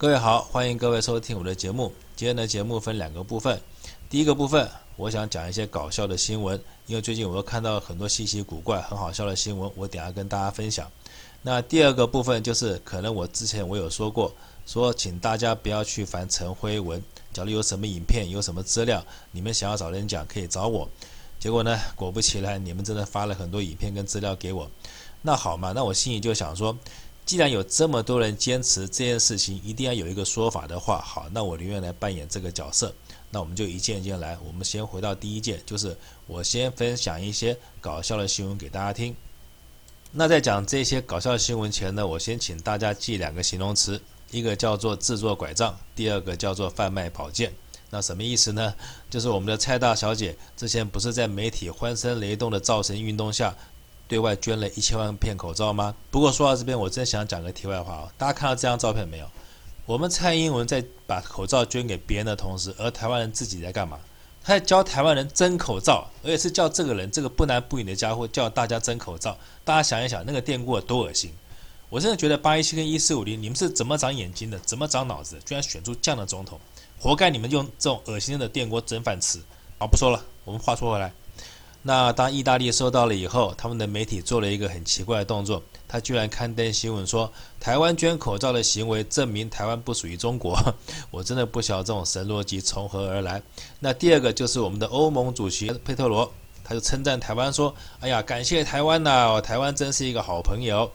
各位好，欢迎各位收听我的节目。今天的节目分两个部分。第一个部分，我想讲一些搞笑的新闻，因为最近我又看到很多稀奇古怪、很好笑的新闻，我等下跟大家分享。那第二个部分就是，可能我之前我有说过，说请大家不要去烦陈辉文，假如有什么影片、有什么资料，你们想要找人讲，可以找我。结果呢，果不其然，你们真的发了很多影片跟资料给我。那好嘛，那我心里就想说。既然有这么多人坚持这件事情一定要有一个说法的话，好，那我宁愿来扮演这个角色。那我们就一件一件来。我们先回到第一件，就是我先分享一些搞笑的新闻给大家听。那在讲这些搞笑新闻前呢，我先请大家记两个形容词，一个叫做制作拐杖，第二个叫做贩卖宝剑。那什么意思呢？就是我们的蔡大小姐之前不是在媒体欢声雷动的造神运动下。对外捐了一千万片口罩吗？不过说到这边，我真想讲个题外话哦。大家看到这张照片没有？我们蔡英文在把口罩捐给别人的同时，而台湾人自己在干嘛？他在教台湾人争口罩，而且是叫这个人这个不男不女的家伙叫大家争口罩。大家想一想，那个电锅有多恶心！我真的觉得八一七跟一四五零，你们是怎么长眼睛的？怎么长脑子？居然选出这样的总统，活该你们用这种恶心的电锅蒸饭吃。好，不说了，我们话说回来。那当意大利收到了以后，他们的媒体做了一个很奇怪的动作，他居然刊登新闻说，台湾捐口罩的行为证明台湾不属于中国。我真的不晓得这种神逻辑从何而来。那第二个就是我们的欧盟主席佩特罗，他就称赞台湾说：“哎呀，感谢台湾呐，台湾真是一个好朋友。”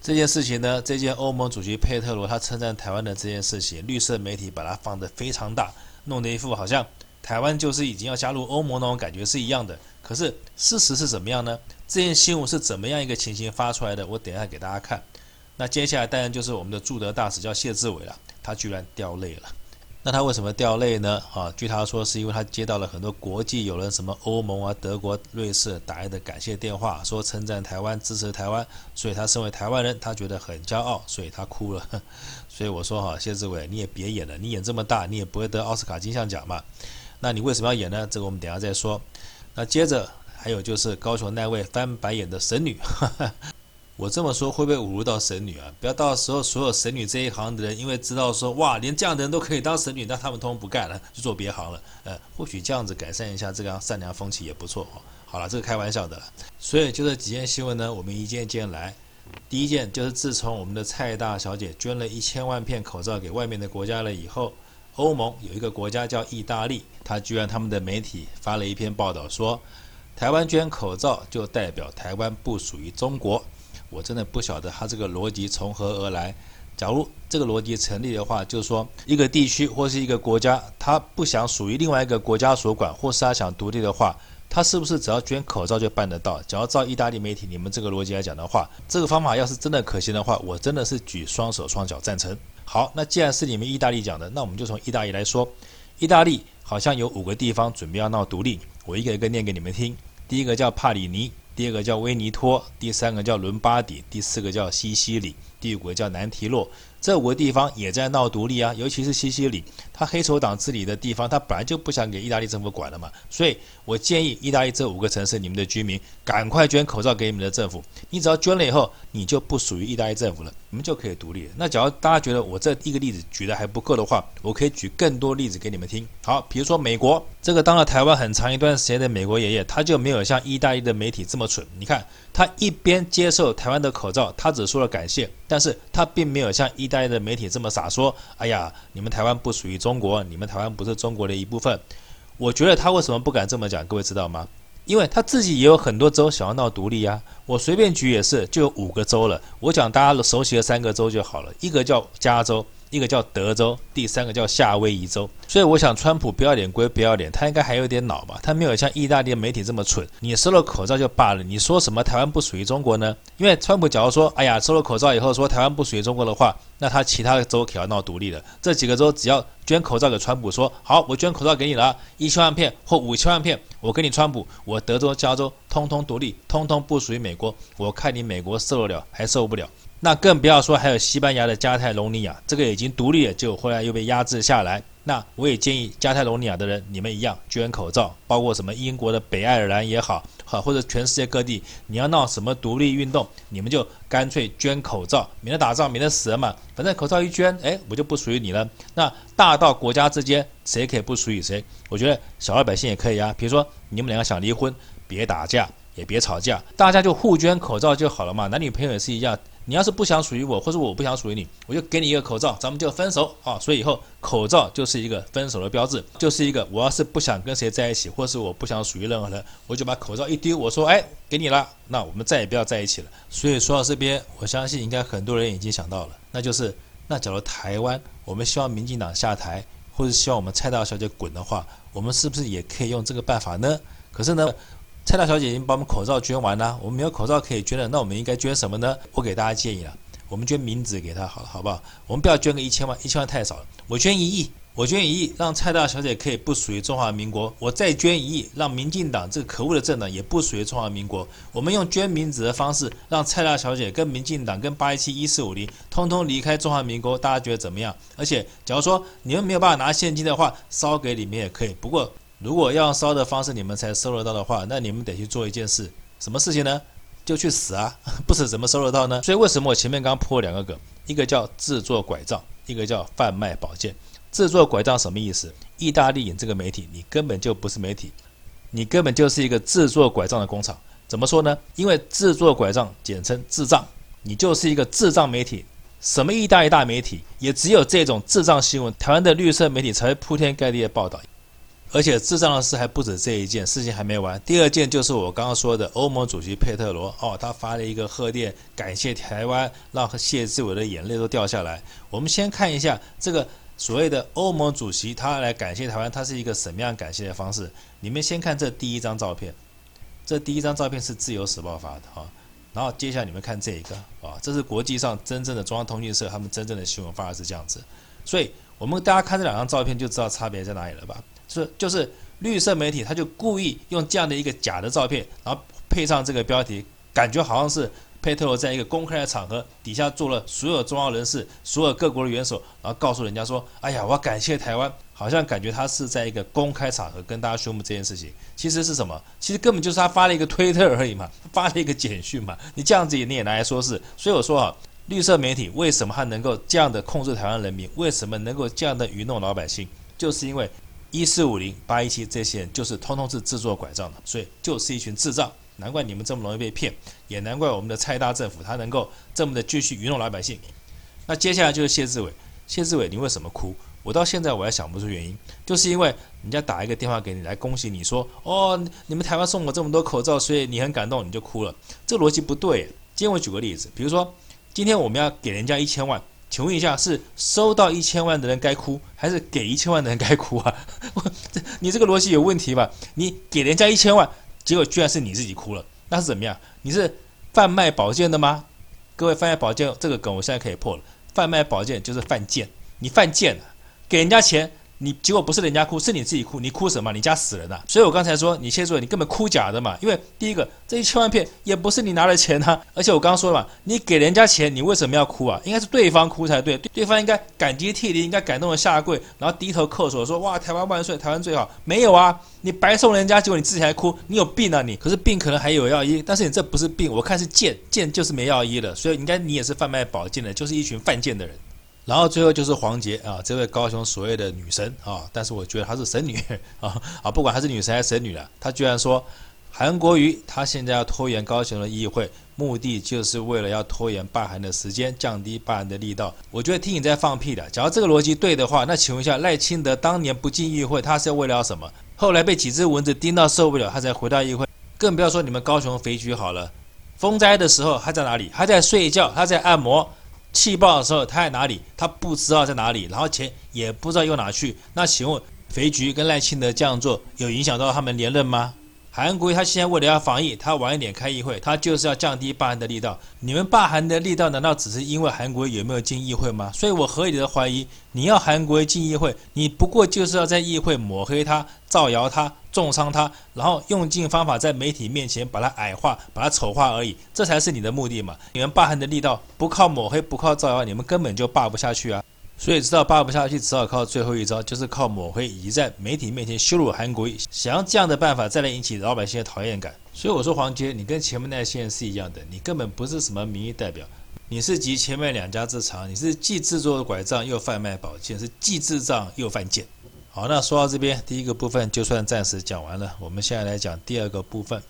这件事情呢，这件欧盟主席佩特罗他称赞台湾的这件事情，绿色媒体把它放得非常大，弄得一副好像。台湾就是已经要加入欧盟那种感觉是一样的，可是事实是怎么样呢？这件新闻是怎么样一个情形发出来的？我等一下给大家看。那接下来当然就是我们的驻德大使叫谢志伟了，他居然掉泪了。那他为什么掉泪呢？啊，据他说是因为他接到了很多国际友人，什么欧盟啊、德国、瑞士打来的感谢电话，说称赞台湾、支持台湾，所以他身为台湾人，他觉得很骄傲，所以他哭了。所以我说哈，谢志伟你也别演了，你演这么大，你也不会得奥斯卡金像奖嘛。那你为什么要演呢？这个我们等下再说。那接着还有就是高雄那位翻白眼的神女，我这么说会不会侮辱到神女啊？不要到时候所有神女这一行的人，因为知道说哇，连这样的人都可以当神女，那他们通通不干了，就做别行了。呃，或许这样子改善一下这个善良风气也不错哦。好了，这个开玩笑的了。所以就这几件新闻呢，我们一件一件来。第一件就是自从我们的蔡大小姐捐了一千万片口罩给外面的国家了以后。欧盟有一个国家叫意大利，他居然他们的媒体发了一篇报道说，台湾捐口罩就代表台湾不属于中国。我真的不晓得他这个逻辑从何而来。假如这个逻辑成立的话，就是说一个地区或是一个国家，他不想属于另外一个国家所管，或是他想独立的话，他是不是只要捐口罩就办得到？只要照意大利媒体你们这个逻辑来讲的话，这个方法要是真的可行的话，我真的是举双手双脚赞成。好，那既然是你们意大利讲的，那我们就从意大利来说。意大利好像有五个地方准备要闹独立，我一个一个念给你们听。第一个叫帕里尼，第二个叫威尼托，第三个叫伦巴底，第四个叫西西里，第五个叫南提洛。这五个地方也在闹独立啊，尤其是西西里，他黑手党治理的地方，他本来就不想给意大利政府管了嘛。所以我建议意大利这五个城市，你们的居民赶快捐口罩给你们的政府。你只要捐了以后，你就不属于意大利政府了，你们就可以独立。那假如大家觉得我这一个例子举的还不够的话，我可以举更多例子给你们听。好，比如说美国，这个当了台湾很长一段时间的美国爷爷，他就没有像意大利的媒体这么蠢。你看，他一边接受台湾的口罩，他只说了感谢，但是他并没有像意大利的媒体这么傻，说：“哎呀，你们台湾不属于中国，你们台湾不是中国的一部分。”我觉得他为什么不敢这么讲？各位知道吗？因为他自己也有很多州想要闹独立呀。我随便举也是，就有五个州了。我讲大家熟悉的三个州就好了，一个叫加州。一个叫德州，第三个叫夏威夷州。所以我想，川普不要脸归不要脸，他应该还有点脑吧？他没有像意大利媒体这么蠢。你收了口罩就罢了，你说什么台湾不属于中国呢？因为川普假如说，哎呀，收了口罩以后说台湾不属于中国的话，那他其他的州可要闹独立了。这几个州只要捐口罩给川普，说好，我捐口罩给你了，一千万片或五千万片，我给你川普，我德州、加州通通独立，通通不属于美国。我看你美国受得了还受不了？那更不要说还有西班牙的加泰隆尼亚，这个已经独立了，就后来又被压制下来。那我也建议加泰隆尼亚的人，你们一样捐口罩，包括什么英国的北爱尔兰也好，好或者全世界各地，你要闹什么独立运动，你们就干脆捐口罩，免得打仗，免得死人嘛。反正口罩一捐，哎，我就不属于你了。那大到国家之间，谁可以不属于谁？我觉得小老百姓也可以啊。比如说你们两个想离婚，别打架，也别吵架，大家就互捐口罩就好了嘛。男女朋友也是一样。你要是不想属于我，或者我不想属于你，我就给你一个口罩，咱们就分手啊！所以以后口罩就是一个分手的标志，就是一个我要是不想跟谁在一起，或是我不想属于任何人，我就把口罩一丢，我说哎，给你了，那我们再也不要在一起了。所以说到这边，我相信应该很多人已经想到了，那就是那假如台湾我们希望民进党下台，或者希望我们蔡大小姐滚的话，我们是不是也可以用这个办法呢？可是呢？蔡大小姐已经把我们口罩捐完了，我们没有口罩可以捐了，那我们应该捐什么呢？我给大家建议了，我们捐名字给她好了，好不好？我们不要捐个一千万，一千万太少了。我捐一亿，我捐一亿，让蔡大小姐可以不属于中华民国。我再捐一亿，让民进党这个可恶的政党也不属于中华民国。我们用捐名字的方式，让蔡大小姐跟民进党、跟八一七、一四五零通通离开中华民国。大家觉得怎么样？而且，假如说你们没有办法拿现金的话，烧给里面也可以。不过。如果要烧的方式你们才收得到的话，那你们得去做一件事，什么事情呢？就去死啊！不死怎么收得到呢？所以为什么我前面刚刚铺了两个梗，一个叫制作拐杖，一个叫贩卖宝剑。制作拐杖什么意思？意大利影这个媒体，你根本就不是媒体，你根本就是一个制作拐杖的工厂。怎么说呢？因为制作拐杖简称智障，你就是一个智障媒体。什么意大利大媒体，也只有这种智障新闻，台湾的绿色媒体才会铺天盖地的报道。而且智障的事还不止这一件，事情还没完。第二件就是我刚刚说的欧盟主席佩特罗哦，他发了一个贺电，感谢台湾，让谢志伟的眼泪都掉下来。我们先看一下这个所谓的欧盟主席，他来感谢台湾，他是一个什么样感谢的方式？你们先看这第一张照片，这第一张照片是自由时报发的哈，然后接下来你们看这一个啊，这是国际上真正的中央通讯社他们真正的新闻发的是这样子，所以我们大家看这两张照片就知道差别在哪里了吧？是，就是绿色媒体，他就故意用这样的一个假的照片，然后配上这个标题，感觉好像是佩特罗在一个公开的场合底下做了所有重要人士、所有各国的元首，然后告诉人家说：“哎呀，我要感谢台湾。”好像感觉他是在一个公开场合跟大家宣布这件事情。其实是什么？其实根本就是他发了一个推特而已嘛，发了一个简讯嘛。你这样子你也拿来说事，所以我说啊，绿色媒体为什么他能够这样的控制台湾人民？为什么能够这样的愚弄老百姓？就是因为。一四五零八一七这些人就是通通是制作拐杖的，所以就是一群智障，难怪你们这么容易被骗，也难怪我们的蔡大政府他能够这么的继续愚弄老百姓。那接下来就是谢志伟，谢志伟你为什么哭？我到现在我还想不出原因，就是因为人家打一个电话给你来恭喜你说，哦，你们台湾送我这么多口罩，所以你很感动，你就哭了，这逻辑不对。今天我举个例子，比如说今天我们要给人家一千万。请问一下，是收到一千万的人该哭，还是给一千万的人该哭啊？这 你这个逻辑有问题吧？你给人家一千万，结果居然是你自己哭了，那是怎么样？你是贩卖宝剑的吗？各位，贩卖宝剑这个梗我现在可以破了，贩卖宝剑就是犯贱，你犯贱了，给人家钱。你结果不是人家哭，是你自己哭，你哭什么？你家死人呐！所以我刚才说，你先说，你根本哭假的嘛。因为第一个，这一千万片也不是你拿的钱啊。而且我刚刚说了嘛，你给人家钱，你为什么要哭啊？应该是对方哭才对，对方应该感激涕零，应该感动的下跪，然后低头叩首说：“哇，台湾万岁，台湾最好。”没有啊，你白送人家，结果你自己还哭，你有病啊你！可是病可能还有药医，但是你这不是病，我看是贱，贱就是没药医了。所以应该你也是贩卖宝剑的，就是一群犯贱的人。然后最后就是黄杰啊，这位高雄所谓的女神啊，但是我觉得她是神女 啊啊，不管她是女神还是神女了，她居然说韩国瑜他现在要拖延高雄的议会，目的就是为了要拖延罢韩的时间，降低罢韩的力道。我觉得听你在放屁的，假如这个逻辑对的话，那请问一下赖清德当年不进议会，他是要为了什么？后来被几只蚊子叮到受不了，他才回到议会。更不要说你们高雄肥橘好了，风灾的时候他在哪里？他在睡觉，他在按摩。气爆的时候他在哪里？他不知道在哪里，然后钱也不知道用哪去。那请问肥橘跟赖清德这样做有影响到他们连任吗？韩国他现在为了要防疫，他晚一点开议会，他就是要降低罢韩的力道。你们罢韩的力道难道只是因为韩国有没有进议会吗？所以我合理的怀疑，你要韩国进议会，你不过就是要在议会抹黑他、造谣他、重伤他，然后用尽方法在媒体面前把他矮化、把他丑化而已，这才是你的目的嘛？你们罢韩的力道不靠抹黑、不靠造谣，你们根本就罢不下去啊！所以知道扒不下去，只好靠最后一招，就是靠抹黑，以及在媒体面前羞辱韩国瑜，想要这样的办法再来引起老百姓的讨厌感。所以我说黄杰，你跟前面那些人是一样的，你根本不是什么民意代表，你是集前面两家之长，你是既制作拐杖又贩卖宝剑，是既智障又犯贱。好，那说到这边，第一个部分就算暂时讲完了，我们现在来讲第二个部分。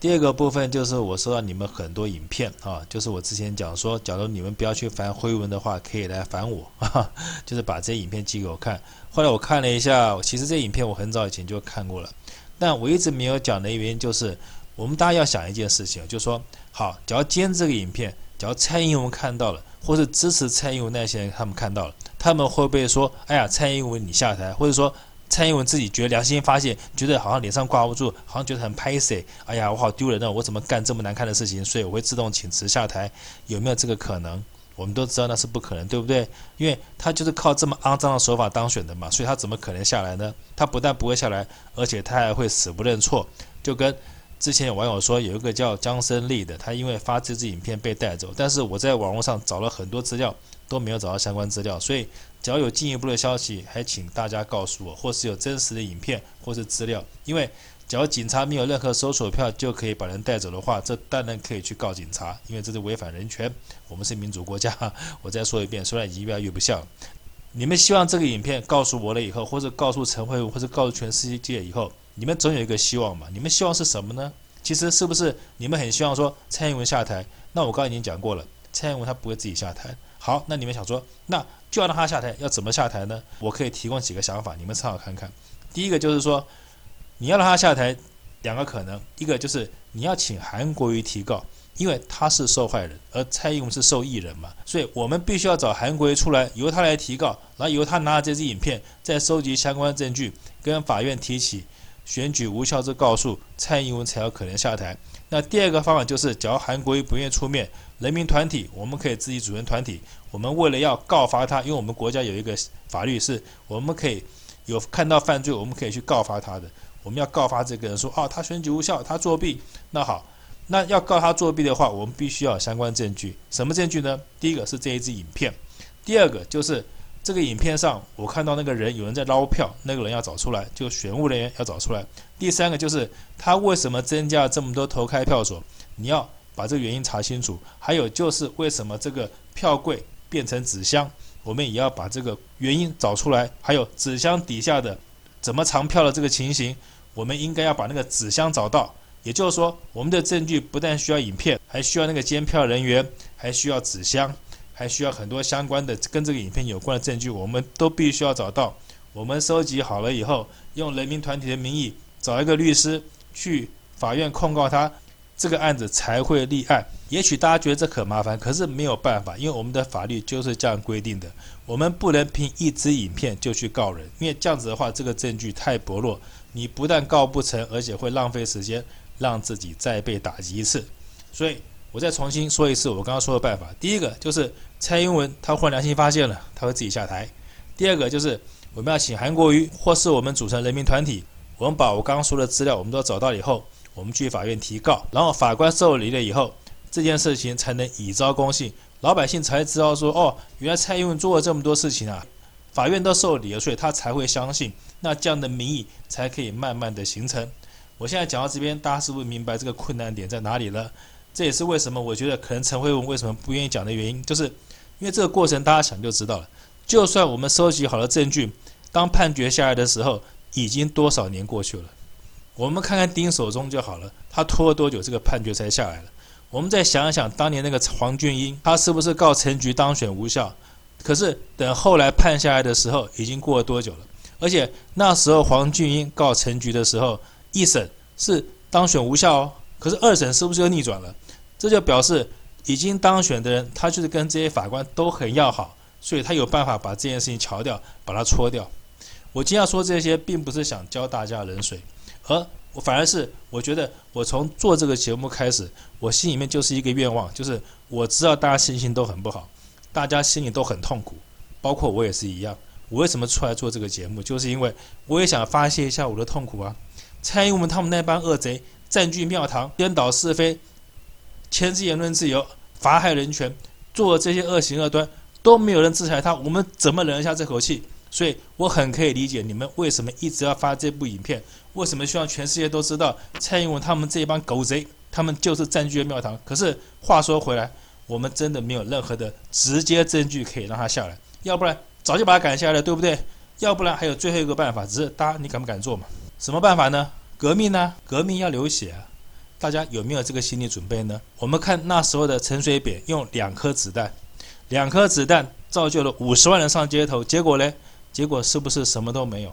第二个部分就是我收到你们很多影片啊，就是我之前讲说，假如你们不要去烦辉文的话，可以来烦我，啊，就是把这些影片寄给我看。后来我看了一下，其实这影片我很早以前就看过了，但我一直没有讲的原因就是，我们大家要想一件事情，就是说，好，只要今天这个影片，只要蔡英文看到了，或是支持蔡英文那些人他们看到了，他们会不会说，哎呀，蔡英文你下台，或者说？蔡英文自己觉得良心发现，觉得好像脸上挂不住，好像觉得很拍谢。哎呀，我好丢人啊！我怎么干这么难看的事情？所以我会自动请辞下台，有没有这个可能？我们都知道那是不可能，对不对？因为他就是靠这么肮脏的手法当选的嘛，所以他怎么可能下来呢？他不但不会下来，而且他还会死不认错。就跟之前有网友说，有一个叫江升利的，他因为发这支影片被带走，但是我在网络上找了很多资料。都没有找到相关资料，所以只要有进一步的消息，还请大家告诉我，或是有真实的影片或是资料。因为只要警察没有任何搜索票就可以把人带走的话，这当然可以去告警察，因为这是违反人权。我们是民主国家。我再说一遍，虽然已经越来越不像。你们希望这个影片告诉我了以后，或者告诉陈慧文，或者告诉全世界以后，你们总有一个希望嘛？你们希望是什么呢？其实是不是你们很希望说蔡英文下台？那我刚才已经讲过了，蔡英文他不会自己下台。好，那你们想说，那就要让他下台，要怎么下台呢？我可以提供几个想法，你们参考看看。第一个就是说，你要让他下台，两个可能，一个就是你要请韩国瑜提告，因为他是受害人，而蔡英文是受益人嘛，所以我们必须要找韩国瑜出来，由他来提告，然后由他拿着这支影片，再收集相关证据，跟法院提起选举无效之告诉，蔡英文才有可能下台。那第二个方法就是，假如韩国瑜不愿意出面，人民团体我们可以自己组成团体。我们为了要告发他，因为我们国家有一个法律是，我们可以有看到犯罪，我们可以去告发他的。我们要告发这个人说，哦，他选举无效，他作弊。那好，那要告他作弊的话，我们必须要有相关证据。什么证据呢？第一个是这一支影片，第二个就是。这个影片上，我看到那个人有人在捞票，那个人要找出来，就选务人员要找出来。第三个就是他为什么增加这么多投开票所，你要把这个原因查清楚。还有就是为什么这个票柜变成纸箱，我们也要把这个原因找出来。还有纸箱底下的怎么藏票的这个情形，我们应该要把那个纸箱找到。也就是说，我们的证据不但需要影片，还需要那个监票人员，还需要纸箱。还需要很多相关的跟这个影片有关的证据，我们都必须要找到。我们收集好了以后，用人民团体的名义找一个律师去法院控告他，这个案子才会立案。也许大家觉得这可麻烦，可是没有办法，因为我们的法律就是这样规定的。我们不能凭一支影片就去告人，因为这样子的话，这个证据太薄弱，你不但告不成，而且会浪费时间，让自己再被打击一次。所以。我再重新说一次，我刚刚说的办法。第一个就是蔡英文他忽然良心发现了，他会自己下台。第二个就是我们要请韩国瑜，或是我们组成人民团体，我们把我刚刚说的资料我们都找到以后，我们去法院提告，然后法官受理了以后，这件事情才能以昭公信，老百姓才知道说哦，原来蔡英文做了这么多事情啊，法院都受理了，所以他才会相信，那这样的民意才可以慢慢的形成。我现在讲到这边，大家是不是明白这个困难点在哪里了？这也是为什么我觉得可能陈慧文为什么不愿意讲的原因，就是因为这个过程大家想就知道了。就算我们收集好了证据，当判决下来的时候，已经多少年过去了。我们看看丁守中就好了，他拖了多久这个判决才下来了？我们再想一想，当年那个黄俊英，他是不是告陈菊当选无效？可是等后来判下来的时候，已经过了多久了？而且那时候黄俊英告陈菊的时候，一审是当选无效哦。可是二审是不是又逆转了？这就表示已经当选的人，他就是跟这些法官都很要好，所以他有办法把这件事情乔掉，把它戳掉。我今天要说这些，并不是想浇大家冷水，而我反而是我觉得，我从做这个节目开始，我心里面就是一个愿望，就是我知道大家心情都很不好，大家心里都很痛苦，包括我也是一样。我为什么出来做这个节目？就是因为我也想发泄一下我的痛苦啊。蔡英文他们那帮恶贼。占据庙堂，颠倒是非，牵制言论自由，妨害人权，做这些恶行恶端，都没有人制裁他，我们怎么忍得下这口气？所以我很可以理解你们为什么一直要发这部影片，为什么希望全世界都知道蔡英文他们这帮狗贼，他们就是占据了庙堂。可是话说回来，我们真的没有任何的直接证据可以让他下来，要不然早就把他赶下来了，对不对？要不然还有最后一个办法，只是大家你敢不敢做嘛？什么办法呢？革命呢？革命要流血啊！大家有没有这个心理准备呢？我们看那时候的陈水扁用两颗子弹，两颗子弹造就了五十万人上街头，结果呢？结果是不是什么都没有？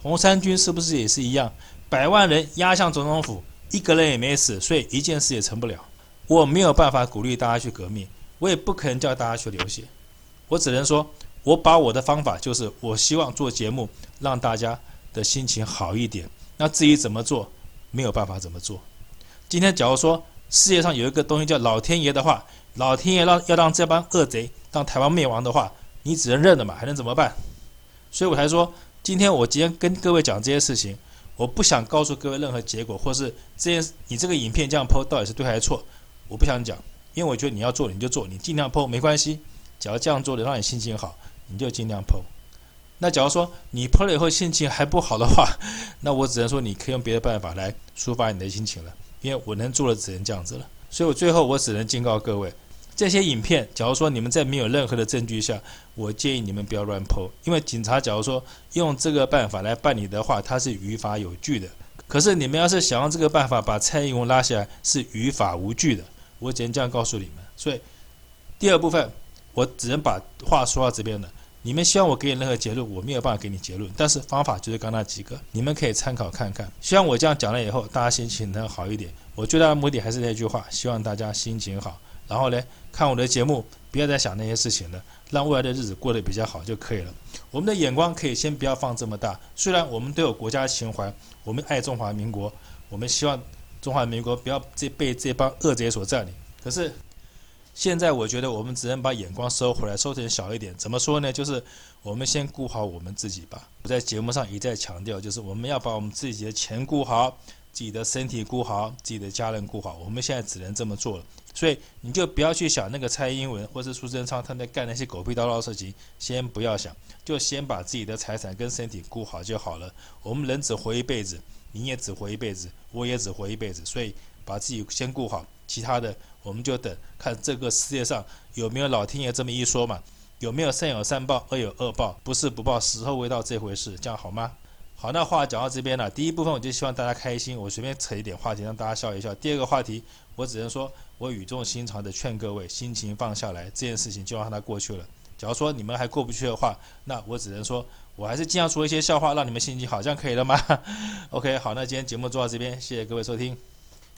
红三军是不是也是一样？百万人压向总统府，一个人也没死，所以一件事也成不了。我没有办法鼓励大家去革命，我也不可能叫大家去流血。我只能说，我把我的方法就是，我希望做节目让大家的心情好一点。那至于怎么做，没有办法怎么做。今天假如说世界上有一个东西叫老天爷的话，老天爷让要让这帮恶贼让台湾灭亡的话，你只能认了嘛，还能怎么办？所以我才说，今天我今天跟各位讲这些事情，我不想告诉各位任何结果，或是这件你这个影片这样剖到底是对还是错，我不想讲，因为我觉得你要做你就做，你尽量剖没关系，只要这样做的让你心情好，你就尽量剖。那假如说你剖了以后心情还不好的话，那我只能说你可以用别的办法来抒发你的心情了，因为我能做的只能这样子了。所以我最后我只能警告各位。这些影片，假如说你们在没有任何的证据下，我建议你们不要乱 PO，因为警察假如说用这个办法来办理的话，它是于法有据的。可是你们要是想用这个办法把蔡英文拉下来，是于法无据的。我只能这样告诉你们。所以第二部分，我只能把话说到这边了。你们希望我给你任何结论，我没有办法给你结论，但是方法就是刚那几个，你们可以参考看看。希望我这样讲了以后，大家心情能好一点。我最大的目的还是那句话，希望大家心情好。然后呢，看我的节目，不要再想那些事情了，让未来的日子过得比较好就可以了。我们的眼光可以先不要放这么大，虽然我们都有国家情怀，我们爱中华民国，我们希望中华民国不要这被这帮恶贼所占领。可是现在我觉得我们只能把眼光收回来，收成小一点。怎么说呢？就是我们先顾好我们自己吧。我在节目上一再强调，就是我们要把我们自己的钱顾好。自己的身体顾好，自己的家人顾好，我们现在只能这么做了。所以你就不要去想那个蔡英文或是苏贞昌他在干那些狗屁叨叨的事情，先不要想，就先把自己的财产跟身体顾好就好了。我们人只活一辈子，你也只活一辈子，我也只活一辈子，所以把自己先顾好，其他的我们就等看这个世界上有没有老天爷这么一说嘛？有没有善有善报，恶有恶报？不是不报，时候未到这回事，这样好吗？好，那话讲到这边了。第一部分我就希望大家开心，我随便扯一点话题让大家笑一笑。第二个话题，我只能说我语重心长的劝各位，心情放下来，这件事情就让它过去了。假如说你们还过不去的话，那我只能说我还是尽量说一些笑话，让你们心情好，这样可以了吗？OK，好，那今天节目做到这边，谢谢各位收听。